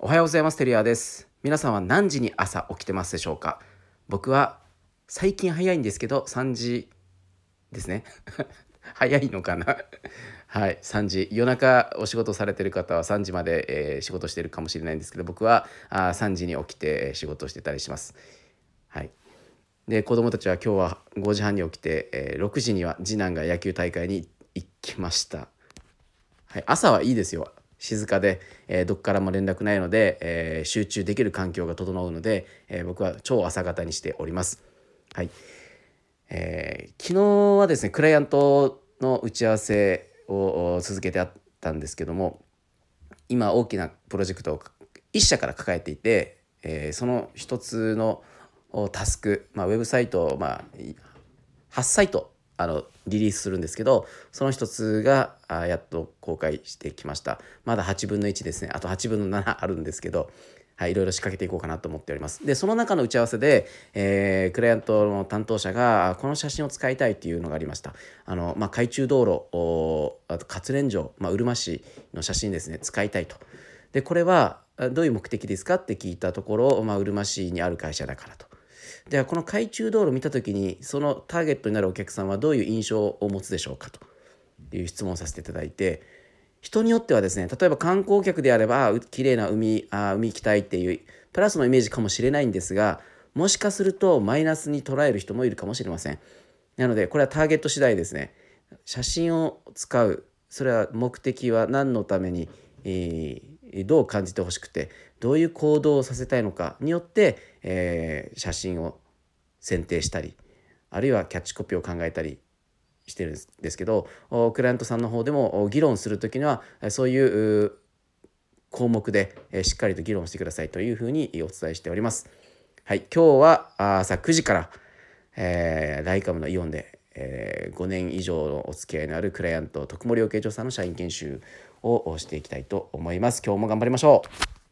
おはようございますテリアです。皆さんは何時に朝起きてますでしょうか？僕は最近早いんですけど3時ですね。早いのかな？はい3時。夜中お仕事されてる方は3時まで、えー、仕事してるかもしれないんですけど僕はあ3時に起きて仕事してたりします。はい。で子供たちは今日は5時半に起きて、えー、6時には次男が野球大会に行きました。はい、朝はいいですよ。静かで、えー、どっからも連絡ないので、えー、集中できる環境が整うので、えー、僕は超朝方にしております。はいえー、昨日はですねクライアントの打ち合わせを続けてあったんですけども今大きなプロジェクトを1社から抱えていて、えー、その一つのタスク、まあ、ウェブサイト、まあ、8サイトあのリリースするんですけどその一つがあやっと公開してきましたまだ8分の1ですねあと8分の7あるんですけどはい、いろいろ仕掛けていこうかなと思っております。で、その中の打ち合わせで、えー、クライアントの担当者が、この写真を使いたいっていうのがありました。あの、まあ、海中道路、あと活連城、まあ、うるま市の写真ですね、使いたいと。で、これは、どういう目的ですかって聞いたところ、まあ、うるま市にある会社だからと。ではこの海中道路を見た時にそのターゲットになるお客さんはどういう印象を持つでしょうかという質問をさせていただいて人によってはですね例えば観光客であれば綺麗な海あ海行きたいっていうプラスのイメージかもしれないんですがもしかするとマイナスに捉える人もいるかもしれません。なのでこれはターゲット次第ですね。写真を使うそれは目的は何のために、えー、どう感じてほしくてどういう行動をさせたいのかによって、えー、写真を選定したりあるいはキャッチコピーを考えたりしてるんですけどクライアントさんの方でも議論する時にはそういう項目でしっかりと議論してくださいというふうにお伝えしております。はい、今日は朝9時から、えー、ライカムのイオンで、えー、5年以上のお付き合いのあるクライアント徳森養鶏場さんの社員研修をしていきたいと思います。今日も頑張りましょう